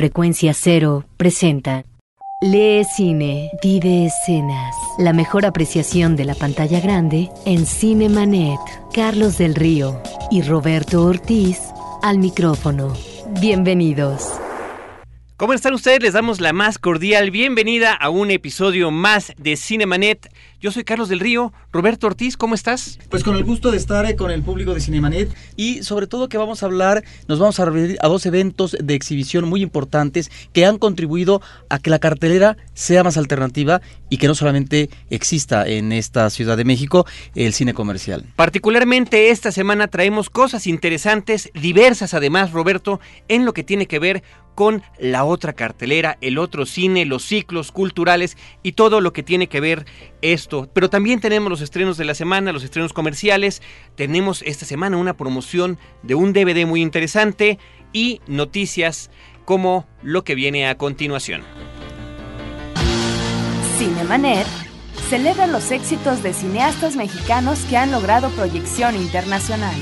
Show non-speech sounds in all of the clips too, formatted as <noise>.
Frecuencia Cero presenta Lee Cine, vive escenas. La mejor apreciación de la pantalla grande en Cine Manet. Carlos del Río y Roberto Ortiz al micrófono. Bienvenidos. ¿Cómo están ustedes? Les damos la más cordial bienvenida a un episodio más de Cinemanet. Yo soy Carlos del Río. Roberto Ortiz, ¿cómo estás? Pues con el gusto de estar eh, con el público de Cinemanet y sobre todo que vamos a hablar, nos vamos a referir a dos eventos de exhibición muy importantes que han contribuido a que la cartelera sea más alternativa y que no solamente exista en esta Ciudad de México el cine comercial. Particularmente esta semana traemos cosas interesantes, diversas además, Roberto, en lo que tiene que ver con la otra cartelera, el otro cine, los ciclos culturales y todo lo que tiene que ver esto. Pero también tenemos los estrenos de la semana, los estrenos comerciales. Tenemos esta semana una promoción de un DVD muy interesante y noticias como lo que viene a continuación. Cinemanet celebra los éxitos de cineastas mexicanos que han logrado proyección internacional.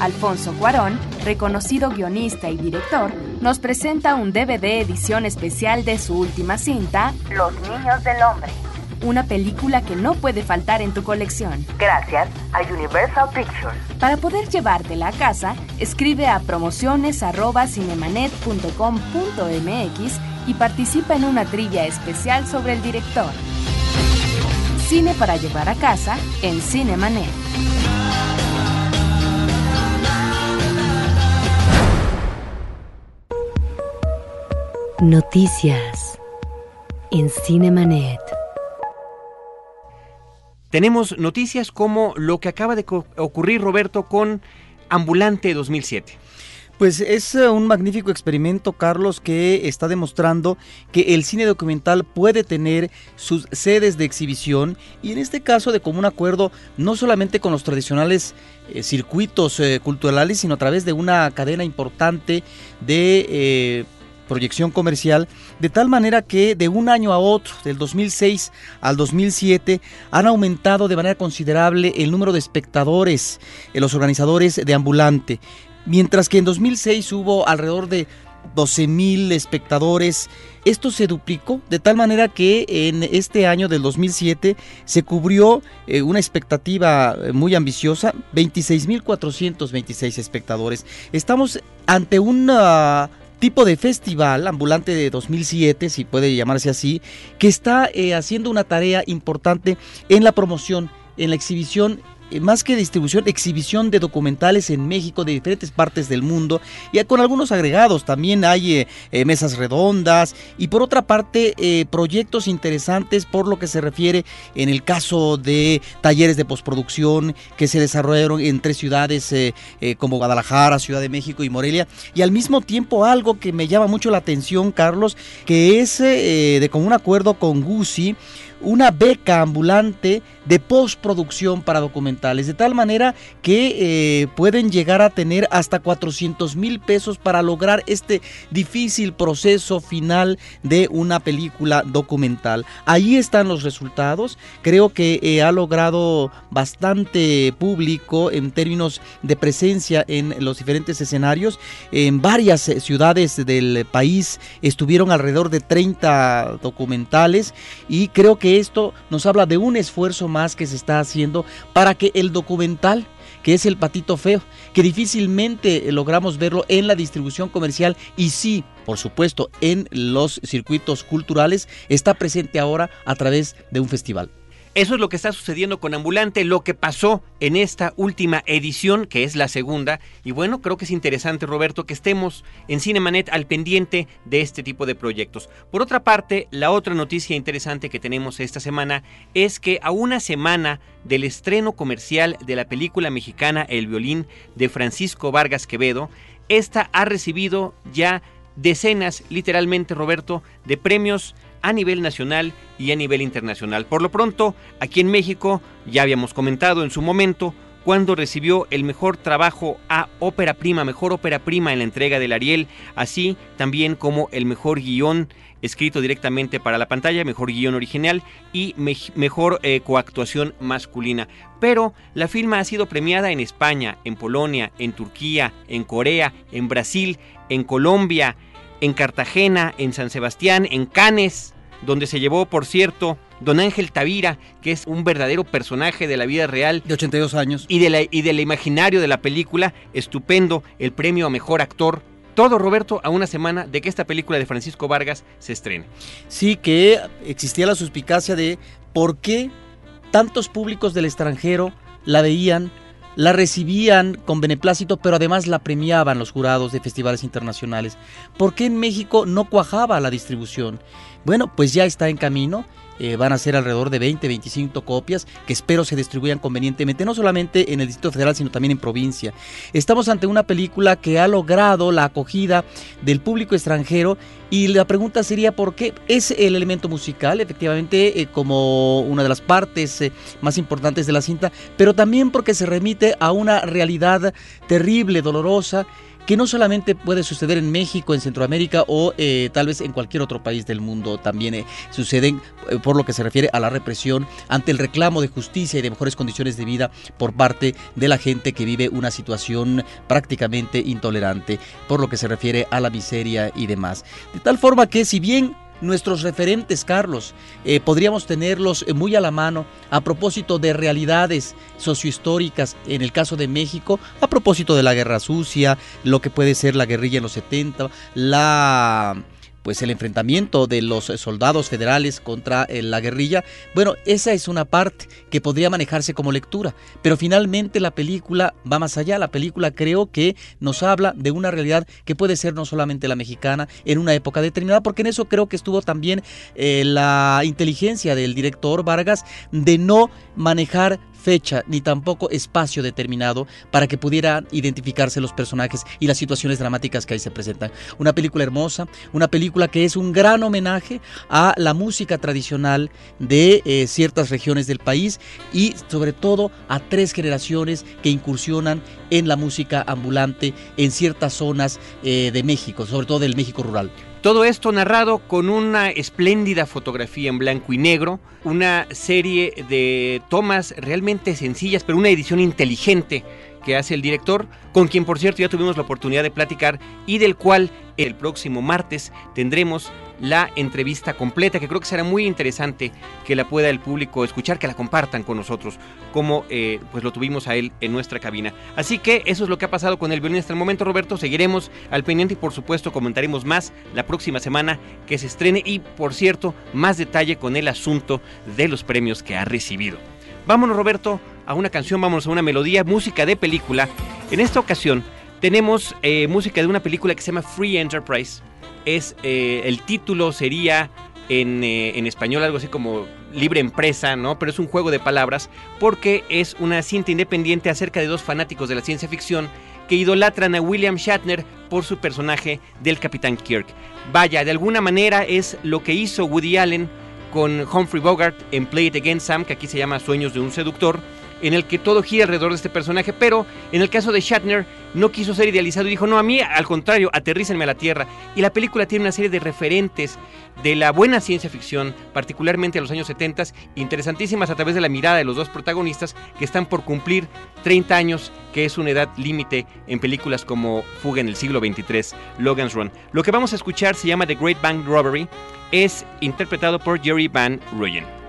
Alfonso Cuarón, reconocido guionista y director, nos presenta un DVD edición especial de su última cinta, Los Niños del Hombre. Una película que no puede faltar en tu colección. Gracias a Universal Pictures. Para poder llevártela a casa, escribe a promociones.cinemanet.com.mx y participa en una trivia especial sobre el director. Cine para llevar a casa en Cinemanet. Noticias en Cinemanet. Tenemos noticias como lo que acaba de ocurrir, Roberto, con Ambulante 2007. Pues es eh, un magnífico experimento, Carlos, que está demostrando que el cine documental puede tener sus sedes de exhibición y en este caso de común acuerdo no solamente con los tradicionales eh, circuitos eh, culturales, sino a través de una cadena importante de proyección comercial, de tal manera que de un año a otro, del 2006 al 2007, han aumentado de manera considerable el número de espectadores, en los organizadores de Ambulante. Mientras que en 2006 hubo alrededor de 12 mil espectadores. Esto se duplicó de tal manera que en este año del 2007 se cubrió eh, una expectativa eh, muy ambiciosa, 26.426 espectadores. Estamos ante una tipo de festival ambulante de 2007, si puede llamarse así, que está eh, haciendo una tarea importante en la promoción, en la exhibición más que distribución, exhibición de documentales en México de diferentes partes del mundo y con algunos agregados. También hay eh, eh, mesas redondas y por otra parte proyectos interesantes por lo que se refiere en el caso de talleres de postproducción que se desarrollaron en tres ciudades como Guadalajara, Ciudad de México y Morelia. Y al mismo tiempo algo que me llama mucho la atención, Carlos, que es de común acuerdo con Gucci una beca ambulante de postproducción para documentales, de tal manera que eh, pueden llegar a tener hasta 400 mil pesos para lograr este difícil proceso final de una película documental. Ahí están los resultados, creo que eh, ha logrado bastante público en términos de presencia en los diferentes escenarios. En varias eh, ciudades del país estuvieron alrededor de 30 documentales y creo que esto nos habla de un esfuerzo más que se está haciendo para que el documental que es el patito feo, que difícilmente logramos verlo en la distribución comercial y sí, por supuesto, en los circuitos culturales, está presente ahora a través de un festival. Eso es lo que está sucediendo con Ambulante, lo que pasó en esta última edición, que es la segunda. Y bueno, creo que es interesante, Roberto, que estemos en Cinemanet al pendiente de este tipo de proyectos. Por otra parte, la otra noticia interesante que tenemos esta semana es que a una semana del estreno comercial de la película mexicana El violín de Francisco Vargas Quevedo, esta ha recibido ya decenas, literalmente, Roberto, de premios a nivel nacional y a nivel internacional. Por lo pronto, aquí en México, ya habíamos comentado en su momento, cuando recibió el mejor trabajo a ópera prima, mejor ópera prima en la entrega del Ariel, así también como el mejor guion escrito directamente para la pantalla, mejor guion original y mejor eh, coactuación masculina. Pero la filma ha sido premiada en España, en Polonia, en Turquía, en Corea, en Brasil, en Colombia, en Cartagena, en San Sebastián, en Canes, donde se llevó, por cierto, Don Ángel Tavira, que es un verdadero personaje de la vida real. De 82 años. Y, de la, y del imaginario de la película, estupendo, el premio a mejor actor. Todo, Roberto, a una semana de que esta película de Francisco Vargas se estrene. Sí, que existía la suspicacia de por qué tantos públicos del extranjero la veían, la recibían con beneplácito, pero además la premiaban los jurados de festivales internacionales. ¿Por qué en México no cuajaba la distribución? Bueno, pues ya está en camino eh, van a ser alrededor de 20, 25 copias que espero se distribuyan convenientemente, no solamente en el Distrito Federal, sino también en provincia. Estamos ante una película que ha logrado la acogida del público extranjero y la pregunta sería por qué es el elemento musical, efectivamente, eh, como una de las partes eh, más importantes de la cinta, pero también porque se remite a una realidad terrible, dolorosa, que no solamente puede suceder en México, en Centroamérica o eh, tal vez en cualquier otro país del mundo, también eh, suceden eh, por lo que se refiere a la represión ante el reclamo de justicia y de mejores condiciones de vida por parte de la gente que vive una situación prácticamente intolerante, por lo que se refiere a la miseria y demás. De tal forma que si bien nuestros referentes, Carlos. Eh, podríamos tenerlos eh, muy a la mano a propósito de realidades sociohistóricas, en el caso de México, a propósito de la guerra sucia, lo que puede ser la guerrilla en los 70, la pues el enfrentamiento de los soldados federales contra eh, la guerrilla, bueno, esa es una parte que podría manejarse como lectura, pero finalmente la película va más allá, la película creo que nos habla de una realidad que puede ser no solamente la mexicana en una época determinada, porque en eso creo que estuvo también eh, la inteligencia del director Vargas de no manejar fecha ni tampoco espacio determinado para que pudieran identificarse los personajes y las situaciones dramáticas que ahí se presentan. Una película hermosa, una película que es un gran homenaje a la música tradicional de eh, ciertas regiones del país y sobre todo a tres generaciones que incursionan en la música ambulante en ciertas zonas eh, de México, sobre todo del México rural. Todo esto narrado con una espléndida fotografía en blanco y negro, una serie de tomas realmente sencillas, pero una edición inteligente que hace el director, con quien por cierto ya tuvimos la oportunidad de platicar y del cual el próximo martes tendremos la entrevista completa, que creo que será muy interesante que la pueda el público escuchar, que la compartan con nosotros, como eh, pues lo tuvimos a él en nuestra cabina. Así que eso es lo que ha pasado con el violín hasta el momento, Roberto. Seguiremos al pendiente y por supuesto comentaremos más la próxima semana que se estrene y por cierto más detalle con el asunto de los premios que ha recibido. Vámonos, Roberto, a una canción, vámonos a una melodía, música de película. En esta ocasión tenemos eh, música de una película que se llama Free Enterprise. Es eh, el título sería en, eh, en, español algo así como libre empresa, ¿no? Pero es un juego de palabras porque es una cinta independiente acerca de dos fanáticos de la ciencia ficción que idolatran a William Shatner por su personaje del Capitán Kirk. Vaya, de alguna manera es lo que hizo Woody Allen con Humphrey Bogart en Play It Again Sam, que aquí se llama Sueños de un seductor, en el que todo gira alrededor de este personaje, pero en el caso de Shatner no quiso ser idealizado y dijo, no, a mí al contrario, aterrícenme a la Tierra. Y la película tiene una serie de referentes de la buena ciencia ficción, particularmente a los años 70, interesantísimas a través de la mirada de los dos protagonistas que están por cumplir 30 años, que es una edad límite en películas como Fuga en el siglo XXIII, Logan's Run. Lo que vamos a escuchar se llama The Great Bank Robbery es interpretado por Jerry Van Ruyen.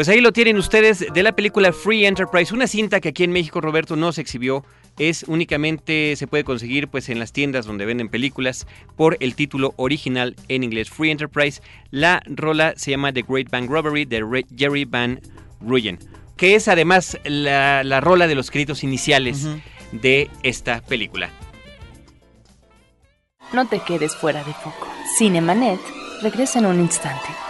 Pues ahí lo tienen ustedes de la película Free Enterprise, una cinta que aquí en México Roberto no se exhibió, es únicamente se puede conseguir pues en las tiendas donde venden películas por el título original en inglés Free Enterprise. La rola se llama The Great Bank Robbery de Jerry Van Ruyen, que es además la, rola de los créditos iniciales de esta película. No te quedes fuera de foco. Cinemanet regresa en un instante.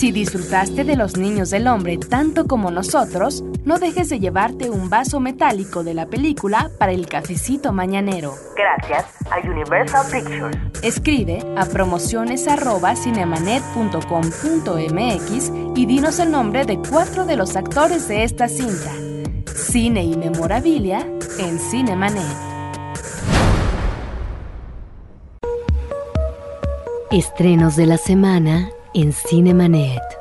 Si disfrutaste de los niños del hombre tanto como nosotros, no dejes de llevarte un vaso metálico de la película para el cafecito mañanero. Gracias a Universal Pictures. Escribe a promociones@cinemanet.com.mx y dinos el nombre de cuatro de los actores de esta cinta. Cine y memorabilia en Cinemanet. Estrenos de la semana en Cinemanet.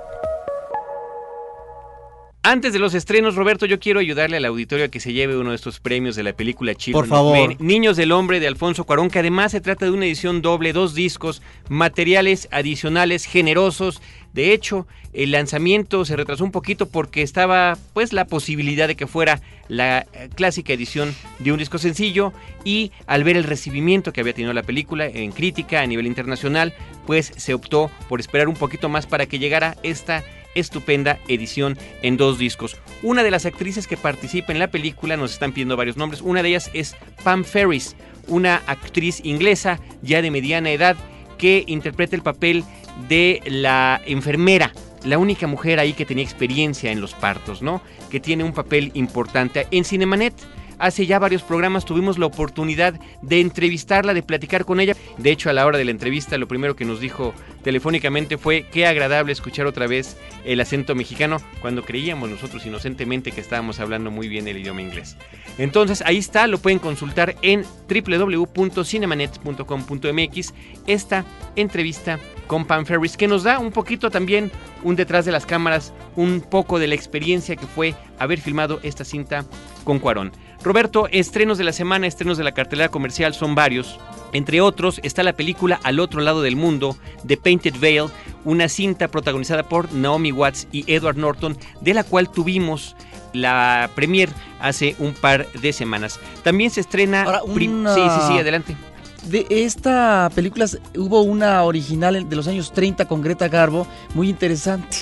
Antes de los estrenos, Roberto, yo quiero ayudarle al auditorio a que se lleve uno de estos premios de la película Children Por favor. Niños del Hombre de Alfonso Cuarón, que además se trata de una edición doble, dos discos, materiales adicionales generosos. De hecho, el lanzamiento se retrasó un poquito porque estaba pues la posibilidad de que fuera la eh, clásica edición de un disco sencillo y al ver el recibimiento que había tenido la película en crítica a nivel internacional, pues se optó por esperar un poquito más para que llegara esta estupenda edición en dos discos. Una de las actrices que participa en la película, nos están pidiendo varios nombres, una de ellas es Pam Ferris, una actriz inglesa ya de mediana edad que interpreta el papel de la enfermera la única mujer ahí que tenía experiencia en los partos, ¿no? Que tiene un papel importante. En Cinemanet hace ya varios programas tuvimos la oportunidad de entrevistarla, de platicar con ella. De hecho, a la hora de la entrevista, lo primero que nos dijo telefónicamente fue qué agradable escuchar otra vez el acento mexicano cuando creíamos nosotros inocentemente que estábamos hablando muy bien el idioma inglés. Entonces, ahí está, lo pueden consultar en www.cinemanet.com.mx esta entrevista con Pam Ferris que nos da un poquito también un detrás de las cámaras, un poco de la experiencia que fue haber filmado esta cinta con Cuarón. Roberto, estrenos de la semana, estrenos de la cartelera comercial son varios. Entre otros está la película Al otro lado del mundo, The Painted Veil, una cinta protagonizada por Naomi Watts y Edward Norton, de la cual tuvimos la premier hace un par de semanas. También se estrena... Sí, sí, sí, adelante. De esta película hubo una original de los años 30 con Greta Garbo, muy interesante.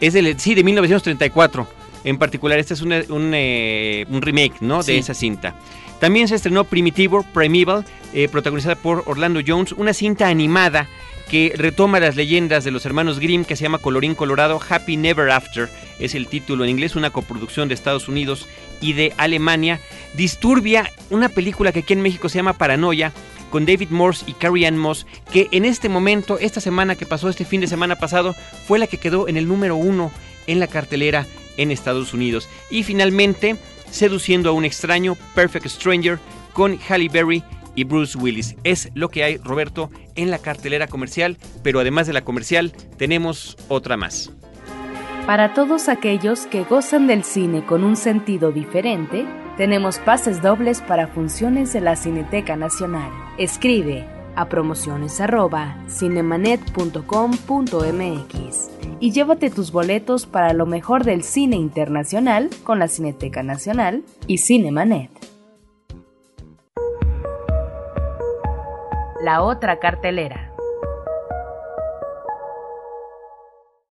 Es del, sí, de 1934 en particular. Este es un, eh, remake ¿no? de esa cinta. También se estrenó Primitivo, Primeval, eh, protagonizada por Orlando Jones, una cinta animada que retoma las leyendas de los hermanos Grimm que se llama Colorín Colorado, Happy Never After, es el título en inglés, una coproducción de Estados Unidos y de Alemania. Disturbia, una película que aquí en México se llama Paranoia, con David Morse y Carrie Ann Moss, que en este momento, esta semana que pasó, este fin de semana pasado, fue la que quedó en el número uno en la cartelera en Estados Unidos. Y finalmente, Seduciendo a un extraño, Perfect Stranger, con Halle Berry y Bruce Willis. Es lo que hay, Roberto, en la cartelera comercial, pero además de la comercial, tenemos otra más. Para todos aquellos que gozan del cine con un sentido diferente, tenemos pases dobles para funciones de la Cineteca Nacional. Escribe a promociones.cinemanet.com.mx y llévate tus boletos para lo mejor del cine internacional con la Cineteca Nacional y Cinemanet. La otra cartelera.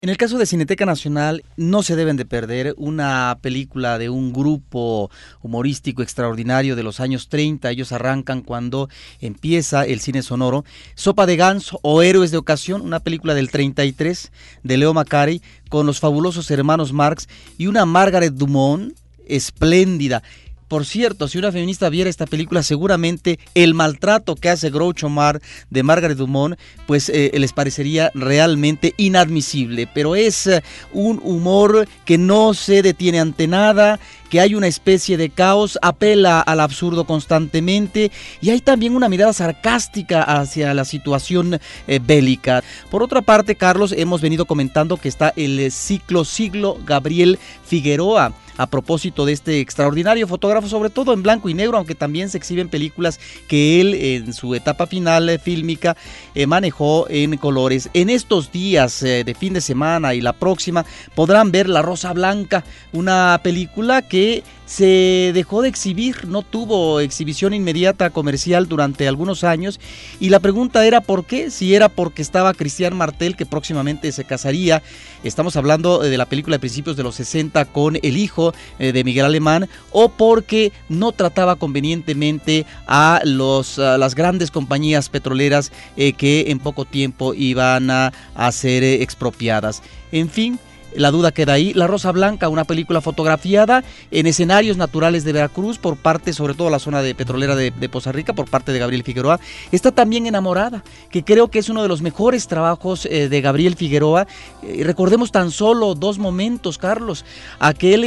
En el caso de Cineteca Nacional, no se deben de perder una película de un grupo humorístico extraordinario de los años 30. Ellos arrancan cuando empieza el cine sonoro. Sopa de Ganso o Héroes de Ocasión, una película del 33 de Leo Macari con los fabulosos hermanos Marx y una Margaret Dumont espléndida. Por cierto, si una feminista viera esta película, seguramente el maltrato que hace Groucho Mar de Margaret Dumont, pues eh, les parecería realmente inadmisible. Pero es eh, un humor que no se detiene ante nada, que hay una especie de caos, apela al absurdo constantemente y hay también una mirada sarcástica hacia la situación eh, bélica. Por otra parte, Carlos, hemos venido comentando que está el ciclo siglo Gabriel Figueroa a propósito de este extraordinario fotógrafo, sobre todo en blanco y negro, aunque también se exhiben películas que él en su etapa final eh, fílmica eh, manejó en colores. En estos días eh, de fin de semana y la próxima podrán ver La Rosa Blanca, una película que se dejó de exhibir, no tuvo exhibición inmediata comercial durante algunos años y la pregunta era por qué, si era porque estaba Cristian Martel que próximamente se casaría, estamos hablando de la película de principios de los 60 con el hijo eh, de Miguel Alemán o porque no trataba convenientemente a, los, las grandes compañías petroleras eh, que en poco tiempo iban a, ser eh, expropiadas. En fin, la duda queda ahí. La Rosa Blanca, una película fotografiada en escenarios naturales de Veracruz por parte, sobre todo la zona de petrolera de, Poza Rica, por parte de Gabriel Figueroa. Está también enamorada, que creo que es uno de los mejores trabajos eh, de Gabriel Figueroa. Eh, recordemos tan solo dos momentos, Carlos. Aquel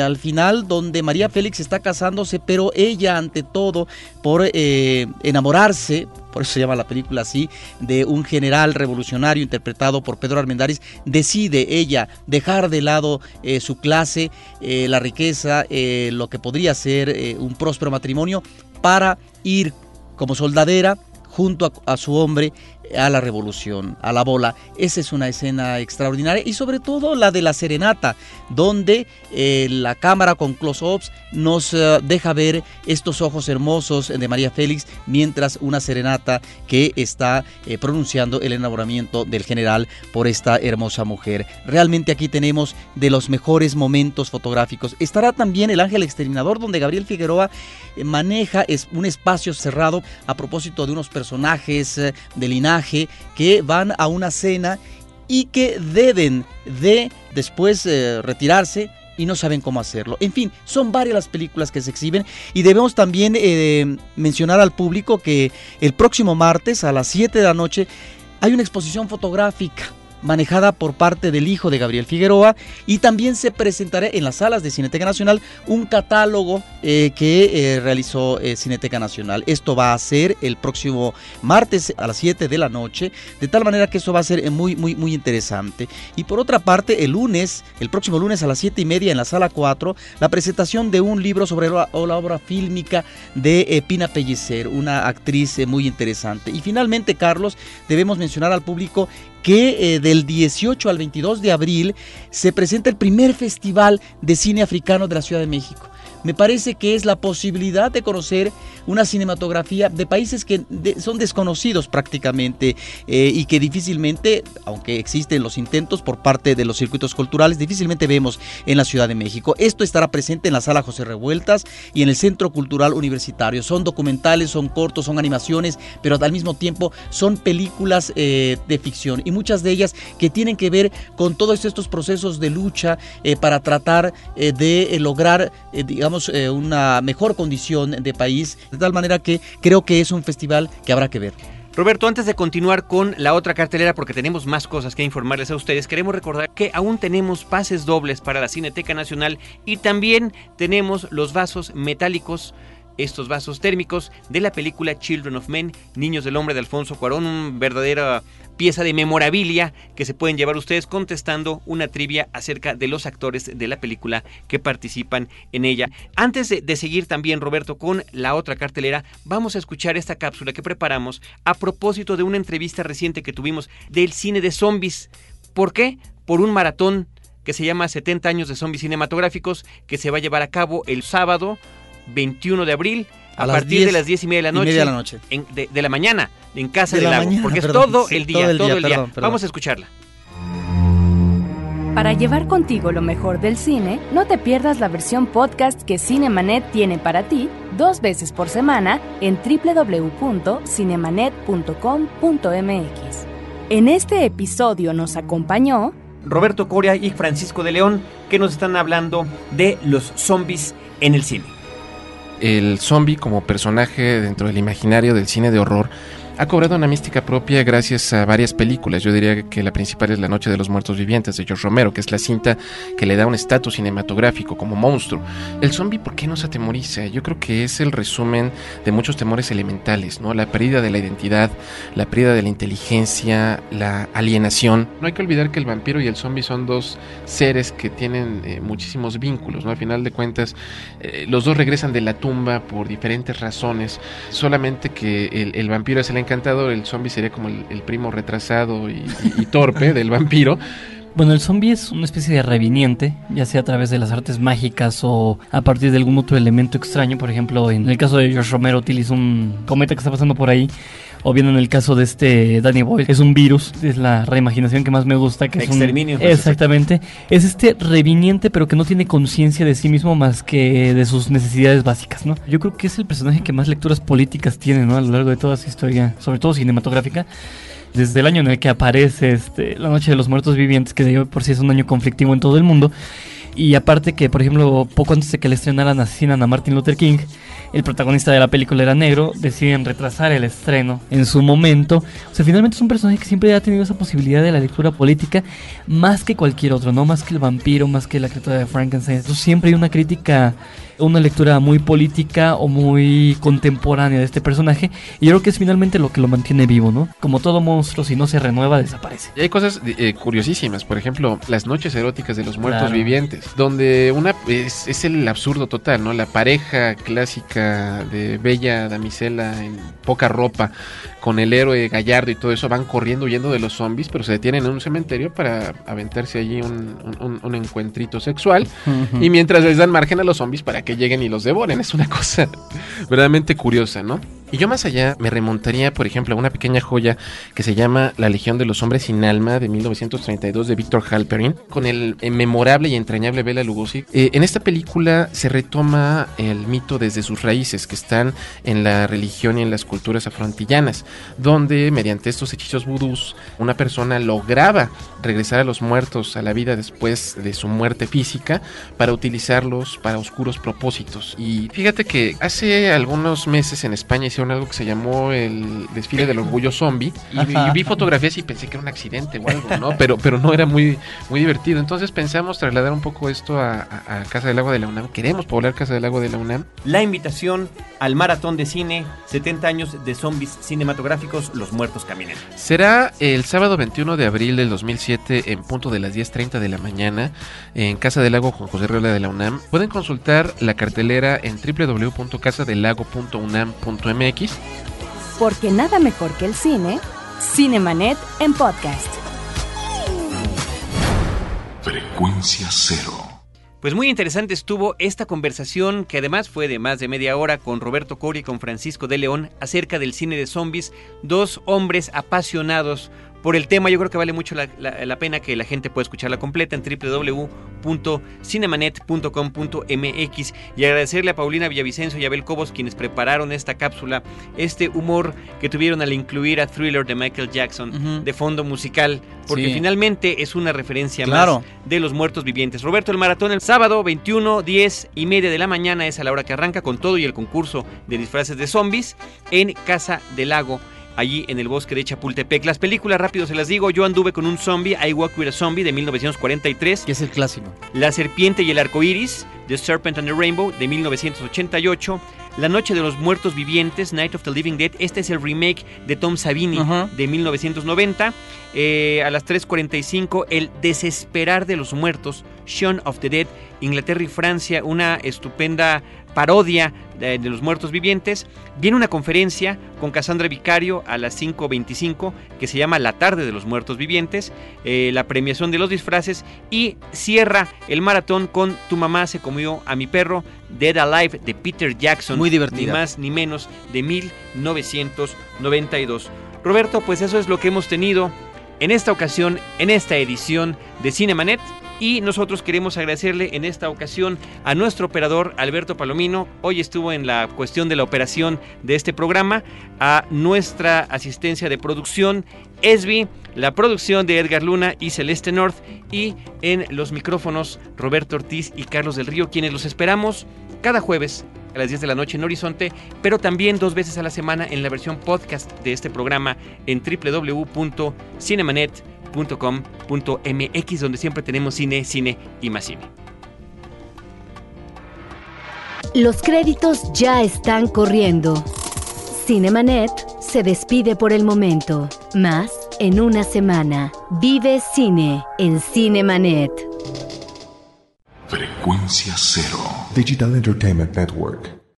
al final donde María Félix está casándose, pero ella ante todo por enamorarse, por eso se llama la película así, de un general revolucionario interpretado por Pedro Armendáriz, decide ella dejar de lado eh, su clase, eh, la riqueza, eh, lo que podría ser un próspero matrimonio, para ir como soldadera junto a su hombre a la revolución, a la bola. Esa es una escena extraordinaria y sobre todo la de la serenata, donde eh, la cámara con close-ups nos eh, deja ver estos ojos hermosos de María Félix mientras una serenata que está eh, pronunciando el enamoramiento del general por esta hermosa mujer. Realmente aquí tenemos de los mejores momentos fotográficos. Estará también el Ángel Exterminador, donde Gabriel Figueroa maneja un espacio cerrado a propósito de unos personajes de linaje que van a una cena y que deben de después eh, retirarse y no saben cómo hacerlo. En fin, son varias las películas que se exhiben y debemos también eh, mencionar al público que el próximo martes a las 7 de la noche hay una exposición fotográfica manejada por parte del hijo de Gabriel Figueroa y también se presentará en las salas de Cineteca Nacional un catálogo eh, que eh, realizó eh, Cineteca Nacional. Esto va a ser el próximo martes a las 7 de la noche, de tal manera que eso va a ser muy, muy, muy interesante. Y por otra parte, el lunes, el próximo lunes a las 7 y media en la sala 4, la presentación de un libro sobre la, la obra fílmica de Pina Pellicer, una actriz muy interesante. Y finalmente, Carlos, debemos mencionar al público que eh, del 18 al 22 de abril se presenta el primer festival de cine africano de la Ciudad de México me parece que es la posibilidad de conocer una cinematografía de países que son desconocidos prácticamente eh, y que difícilmente, aunque existen los intentos por parte de los circuitos culturales, difícilmente vemos en la Ciudad de México. Esto estará presente en la sala José Revueltas y en el Centro Cultural Universitario. Son documentales, son cortos, son animaciones, pero al mismo tiempo son películas eh, de ficción y muchas de ellas que tienen que ver con todos estos procesos de lucha eh, para tratar de lograr, digamos, eh, una mejor condición de país, de tal manera que creo que es un festival que habrá que ver. Roberto, antes de continuar con la otra cartelera, porque tenemos más cosas que informarles a ustedes, queremos recordar que aún tenemos pases dobles para la Cineteca Nacional y también tenemos los vasos metálicos estos vasos térmicos de la película Children of Men, Niños del Hombre de Alfonso Cuarón, un verdadera pieza de memorabilia que se pueden llevar ustedes contestando una trivia acerca de los actores de la película que participan en ella. Antes de, seguir también, Roberto, con la otra cartelera, vamos a escuchar esta cápsula que preparamos a propósito de una entrevista reciente que tuvimos del cine de zombies. ¿Por qué? Por un maratón que se llama 70 años de zombies cinematográficos que se va a llevar a cabo el sábado 21 de abril a, partir 10 de las 10 y media de la y noche. media de la noche. en- de, de la mañana, en Casa De del la Lago. mañana, porque perdón, es todo sí, el día, todo el todo día, el día. perdón, perdón. Vamos a escucharla. Para llevar contigo lo mejor del cine, no te pierdas la versión podcast que Cinemanet tiene para ti dos veces por semana en www.cinemanet.com.mx. En este episodio nos acompañó Roberto Coria y Francisco de León, que nos están hablando de los zombies en el cine. El zombie como personaje dentro del imaginario del cine de horror ha cobrado una mística propia gracias a varias películas. Yo diría que la principal es La Noche de los Muertos Vivientes de George Romero, que es la cinta que le da un estatus cinematográfico como monstruo. El zombie, ¿por qué nos atemoriza? Yo creo que es el resumen de muchos temores elementales, ¿no? La pérdida de la identidad, la pérdida de la inteligencia, la alienación. No hay que olvidar que el vampiro y el zombie son dos seres que tienen eh, muchísimos vínculos, ¿no? Al final de cuentas, eh, los dos regresan de la tumba por diferentes razones, solamente que el, el vampiro es el encantador, el zombie sería como el, primo retrasado y, torpe del vampiro. Bueno, el zombie es una especie de reviniente, ya sea a través de las artes mágicas o a partir de algún otro elemento extraño. Por ejemplo, en el caso de George Romero utiliza un cometa que está pasando por ahí. O bien en el caso de este Danny Boyle, es un virus, es la reimaginación que más me gusta. Que es un- Exterminio. exactamente. Es este reviniente, pero que no tiene conciencia de sí mismo más que de sus necesidades básicas, ¿no? Yo creo que es el personaje que más lecturas políticas tiene, ¿no? A lo largo de toda su historia, sobre todo cinematográfica desde el año en el que aparece este, La Noche de los Muertos Vivientes, que de por sí es un año conflictivo en todo el mundo. Y aparte que, por ejemplo, poco antes de que le estrenaran asesinan a Martin Luther King, el protagonista de la película era negro, deciden retrasar el estreno en su momento. O sea, finalmente es un personaje que siempre ha tenido esa posibilidad de la lectura política más que cualquier otro, no más que el vampiro, más que la criatura de Frankenstein. Entonces, siempre hay una crítica, una lectura muy política o muy contemporánea de este personaje. Y yo creo que es finalmente lo que lo mantiene vivo, ¿no? Como todo monstruo, si no se renueva, desaparece. Y hay cosas eh, curiosísimas, por ejemplo, las noches eróticas de los muertos Claro. vivientes, donde una es, es el absurdo total, ¿no? La pareja clásica de bella damisela en poca ropa, con el héroe gallardo y todo eso, van corriendo huyendo de los zombies, pero se detienen en un cementerio para aventarse allí un, un- un- un encuentrito sexual. Y mientras les dan margen a los zombies para que lleguen y los devoren. Es una cosa <laughs> verdaderamente curiosa, ¿no? Y yo más allá me remontaría, por ejemplo, a una pequeña joya que se llama La Legión de los Hombres sin Alma de 1932 de Víctor Halperin, con el memorable y entrañable Bela Lugosi. Eh, en esta película se retoma el mito desde sus raíces, que están en la religión y en las culturas afrontillanas, donde mediante estos hechizos vudús una persona lograba regresar a los muertos a la vida después de su muerte física para utilizarlos para oscuros propósitos. Y fíjate que hace algunos meses en España hicieron algo que se llamó el desfile del orgullo zombie y, vi- Ajá. y vi fotografías y pensé que era un accidente o algo, ¿no? Pero, pero no era muy, muy divertido. Entonces pensamos trasladar un poco esto a, a- a Casa del Agua de la UNAM. Queremos poblar Casa del Agua de la UNAM. La invitación al maratón de cine, 70 años de zombies cinematográficos, Los Muertos Caminan. Será el sábado 21 de abril del 2007 en punto de las 10.30 de la mañana en Casa del Lago con José Riola de la UNAM. Pueden consultar la cartelera en www.casadelago.unam.mx. Porque nada mejor que el cine, Cinemanet en podcast. Frecuencia cero. Pues muy interesante estuvo esta conversación que además fue de más de media hora con Roberto Cori y con Francisco de León acerca del cine de zombies, dos hombres apasionados por el tema. Yo creo que vale mucho la, la- la pena que la gente pueda escucharla completa en www.cinemanet.com.mx y agradecerle a Paulina Villavicencio y Abel Cobos quienes prepararon esta cápsula, este humor que tuvieron al incluir a Thriller de Michael Jackson de fondo musical, porque Sí. finalmente es una referencia Claro. más de los muertos vivientes. Roberto, el maratón el sábado 21, 10 y media de la mañana es a la hora que arranca con todo y el concurso de disfraces de zombies en Casa del Lago. Allí en el bosque de Chapultepec. Las películas, rápido se las digo. Yo anduve con un zombie, I Walk with a Zombie de 1943. Que es el clásico. La serpiente y el arco iris, The Serpent and the Rainbow, de 1988. La Noche de los Muertos Vivientes, Night of the Living Dead. Este es el remake de Tom Savini de 1990. Eh, a las 3.45, El Desesperar de los Muertos, Shaun of the Dead, Inglaterra y Francia, una estupenda parodia de, de, los muertos vivientes. Viene una conferencia con Cassandra Vicario a las 5.25 que se llama La tarde de los muertos vivientes, eh, la premiación de los disfraces y cierra el maratón con Tu mamá se comió a mi perro, Dead Alive de Peter Jackson. Muy divertida. Ni más ni menos de 1992. Roberto, pues eso es lo que hemos tenido en esta ocasión, en esta edición de Cinemanet. Y nosotros queremos agradecerle en esta ocasión a nuestro operador Alberto Palomino. Hoy estuvo en la cuestión de la operación de este programa. A nuestra asistencia de producción, Esbi, la producción de Edgar Luna y Celeste North. Y en los micrófonos, Roberto Ortiz y Carlos del Río, quienes los esperamos cada jueves a las 10 de la noche en Horizonte, pero también dos veces a la semana en la versión podcast de este programa en www.cinemanet.com .com.mx donde siempre tenemos cine, cine y más cine. Los créditos ya están corriendo. Cinemanet se despide por el momento. Más en una semana. Vive cine en Cinemanet. Frecuencia cero. Digital Entertainment Network.